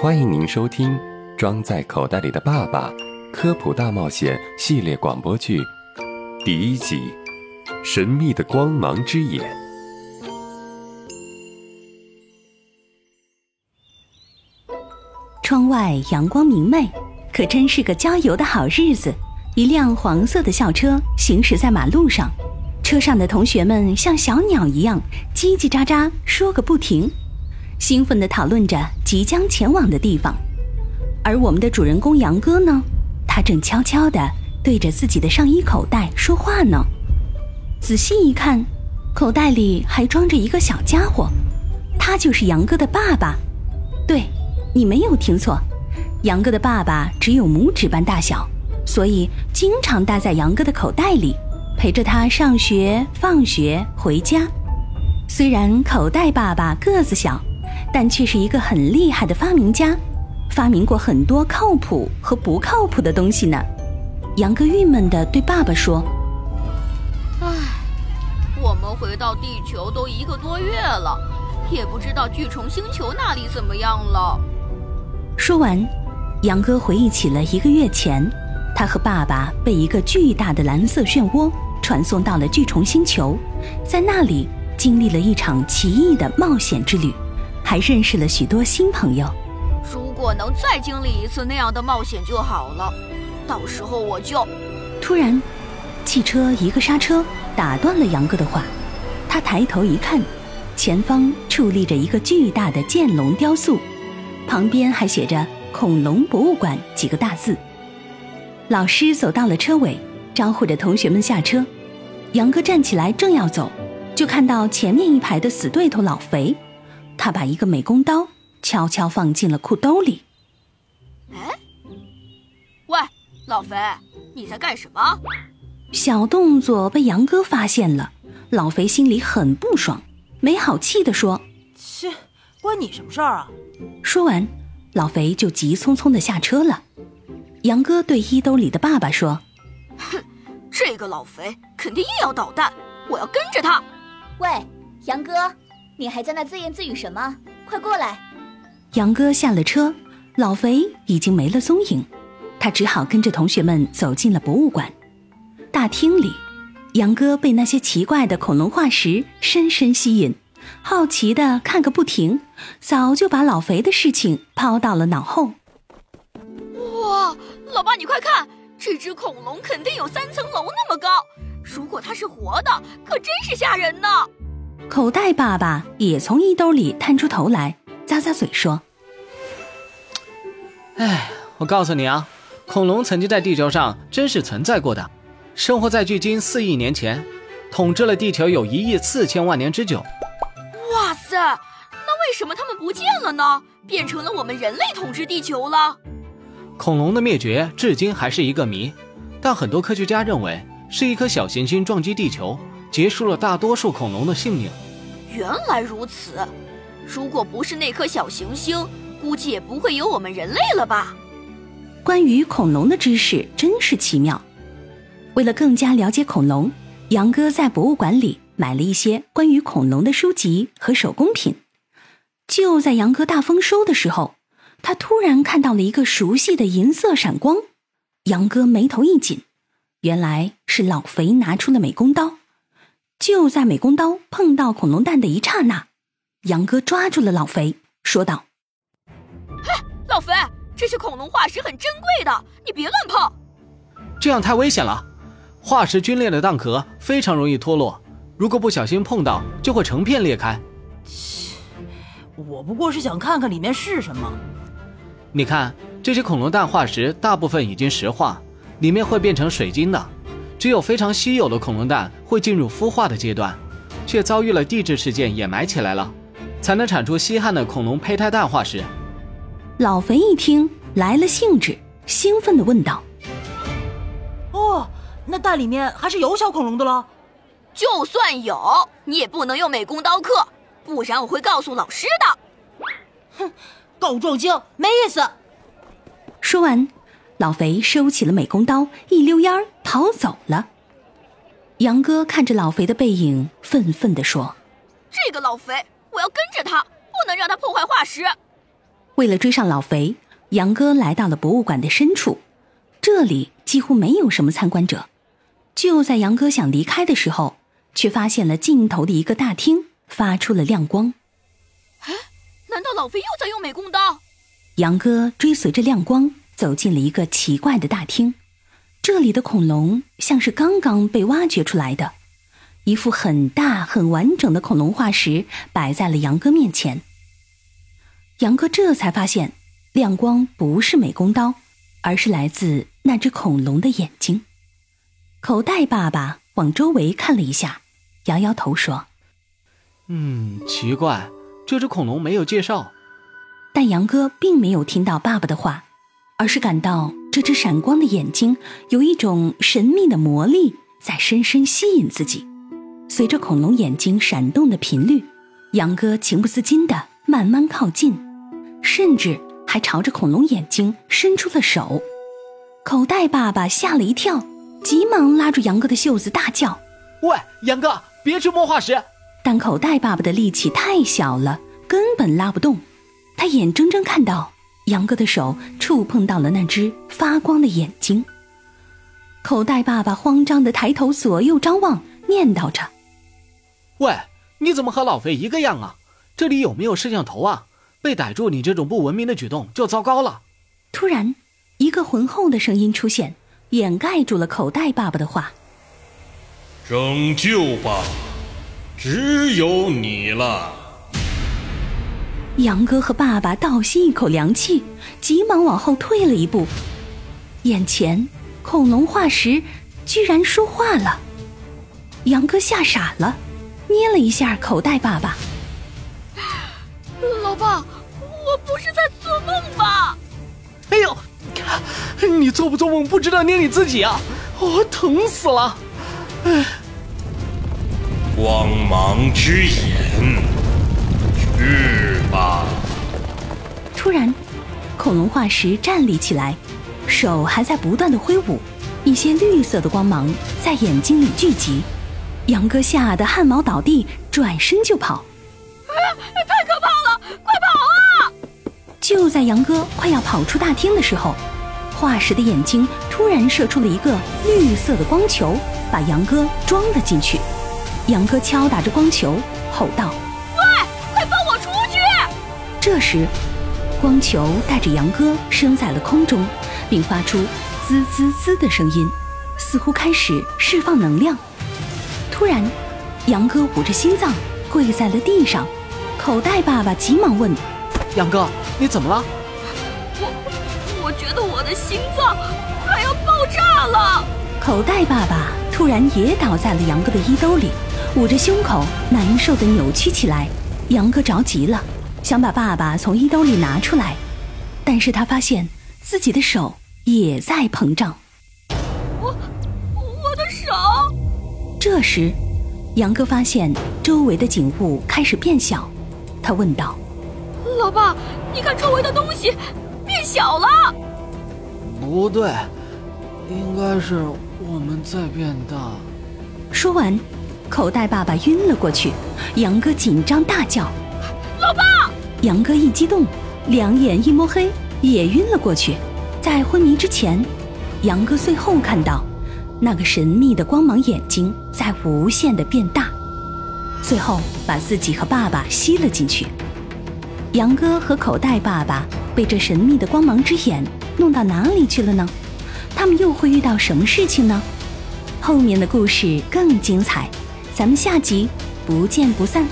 欢迎您收听《装在口袋里的爸爸》科普大冒险系列广播剧第一集《神秘的光芒之眼》。窗外阳光明媚，可真是个郊游的好日子。一辆黄色的校车行驶在马路上，车上的同学们像小鸟一样叽叽喳喳说个不停。兴奋地讨论着即将前往的地方，而我们的主人公杨哥呢，他正悄悄地对着自己的上衣口袋说话呢。仔细一看，口袋里还装着一个小家伙，他就是杨哥的爸爸。对，你没有听错，杨哥的爸爸只有拇指般大小，所以经常待在杨哥的口袋里，陪着他上学、放学、回家。虽然口袋爸爸个子小。但却是一个很厉害的发明家，发明过很多靠谱和不靠谱的东西呢。杨哥郁闷地对爸爸说：“唉，我们回到地球都一个多月了，也不知道巨虫星球那里怎么样了。”说完，杨哥回忆起了一个月前，他和爸爸被一个巨大的蓝色漩涡传送到了巨虫星球，在那里经历了一场奇异的冒险之旅。还认识了许多新朋友。如果能再经历一次那样的冒险就好了。到时候我就……突然，汽车一个刹车，打断了杨哥的话。他抬头一看，前方矗立着一个巨大的剑龙雕塑，旁边还写着“恐龙博物馆”几个大字。老师走到了车尾，招呼着同学们下车。杨哥站起来正要走，就看到前面一排的死对头老肥。他把一个美工刀悄悄放进了裤兜里。哎，喂，老肥，你在干什么？小动作被杨哥发现了，老肥心里很不爽，没好气地说：“切，关你什么事儿啊？”说完，老肥就急匆匆地下车了。杨哥对衣兜里的爸爸说：“哼，这个老肥肯定又要捣蛋，我要跟着他。”喂，杨哥。你还在那自言自语什么？快过来！杨哥下了车，老肥已经没了踪影，他只好跟着同学们走进了博物馆。大厅里，杨哥被那些奇怪的恐龙化石深深吸引，好奇的看个不停，早就把老肥的事情抛到了脑后。哇，老爸你快看，这只恐龙肯定有三层楼那么高，如果它是活的，可真是吓人呢！口袋爸爸也从衣兜里探出头来，咂咂嘴说：“哎，我告诉你啊，恐龙曾经在地球上真是存在过的，生活在距今四亿年前，统治了地球有一亿四千万年之久。哇塞，那为什么他们不见了呢？变成了我们人类统治地球了？恐龙的灭绝至今还是一个谜，但很多科学家认为是一颗小行星撞击地球。”结束了大多数恐龙的性命。原来如此，如果不是那颗小行星，估计也不会有我们人类了吧？关于恐龙的知识真是奇妙。为了更加了解恐龙，杨哥在博物馆里买了一些关于恐龙的书籍和手工品。就在杨哥大丰收的时候，他突然看到了一个熟悉的银色闪光。杨哥眉头一紧，原来是老肥拿出了美工刀。就在美工刀碰到恐龙蛋的一刹那，杨哥抓住了老肥，说道：“嘿，老肥，这些恐龙化石，很珍贵的，你别乱碰。这样太危险了。化石龟裂的蛋壳非常容易脱落，如果不小心碰到，就会成片裂开。切，我不过是想看看里面是什么。你看，这些恐龙蛋化石大部分已经石化，里面会变成水晶的。”只有非常稀有的恐龙蛋会进入孵化的阶段，却遭遇了地质事件掩埋起来了，才能产出稀罕的恐龙胚胎蛋化石。老肥一听来了兴致，兴奋地问道：“哦，那蛋里面还是有小恐龙的了？就算有，你也不能用美工刀刻，不然我会告诉老师的。”哼，告状精没意思。说完。老肥收起了美工刀，一溜烟儿逃走了。杨哥看着老肥的背影，愤愤地说：“这个老肥，我要跟着他，不能让他破坏化石。”为了追上老肥，杨哥来到了博物馆的深处，这里几乎没有什么参观者。就在杨哥想离开的时候，却发现了尽头的一个大厅发出了亮光。哎，难道老肥又在用美工刀？杨哥追随着亮光走进了一个奇怪的大厅，这里的恐龙像是刚刚被挖掘出来的，一副很大很完整的恐龙化石摆在了杨哥面前。杨哥这才发现，亮光不是美工刀，而是来自那只恐龙的眼睛。口袋爸爸往周围看了一下，摇摇头说：“嗯，奇怪，这只恐龙没有介绍。”但杨哥并没有听到爸爸的话，而是感到这只闪光的眼睛有一种神秘的魔力在深深吸引自己。随着恐龙眼睛闪动的频率，杨哥情不自禁地慢慢靠近。甚至还朝着恐龙眼睛伸出了手，口袋爸爸吓了一跳，急忙拉住杨哥的袖子，大叫：“喂，杨哥，别去摸化石！”但口袋爸爸的力气太小了，根本拉不动。他眼睁睁看到杨哥的手触碰到了那只发光的眼睛。口袋爸爸慌张的抬头左右张望，念叨着：“喂，你怎么和老肥一个样啊？这里有没有摄像头啊？”被逮住，你这种不文明的举动就糟糕了。突然，一个浑厚的声音出现，掩盖住了口袋爸爸的话：“拯救吧，只有你了。”杨哥和爸爸倒吸一口凉气，急忙往后退了一步。眼前恐龙化石居然说话了，杨哥吓傻了，捏了一下口袋爸爸。老爸，我不是在做梦吧？哎呦，你做不做梦不知道捏你自己啊！我疼死了！哎，光芒之眼，去吧！突然，恐龙化石站立起来，手还在不断的挥舞，一些绿色的光芒在眼睛里聚集。杨哥吓得汗毛倒地，转身就跑。太可怕了！快跑啊！就在杨哥快要跑出大厅的时候，化石的眼睛突然射出了一个绿色的光球，把杨哥装了进去。杨哥敲打着光球，吼道：“，！”这时，光球带着杨哥升在了空中，并发出滋滋滋的声音，似乎开始释放能量。突然，杨哥捂着心脏跪在了地上。口袋爸爸急忙问：“杨哥，你怎么了？”“我我觉得我的心脏快要爆炸了。”口袋爸爸突然也倒在了杨哥的衣兜里，捂着胸口，难受的扭曲起来。杨哥着急了，想把爸爸从衣兜里拿出来，但是他发现自己的手也在膨胀。我我的手。这时，杨哥发现周围的景物开始变小。他问道：“老爸，你看周围的东西变小了。”“不对，应该是我们在变大。”说完，口袋爸爸晕了过去。杨哥紧张大叫：“老爸！”杨哥一激动，两眼一摸黑，也晕了过去。在昏迷之前，杨哥最后看到那个神秘的光芒眼睛在无限的变大。最后把自己和爸爸吸了进去。杨哥和口袋爸爸被这神秘的光芒之眼弄到哪里去了呢？他们又会遇到什么事情呢？后面的故事更精彩，咱们下集不见不散。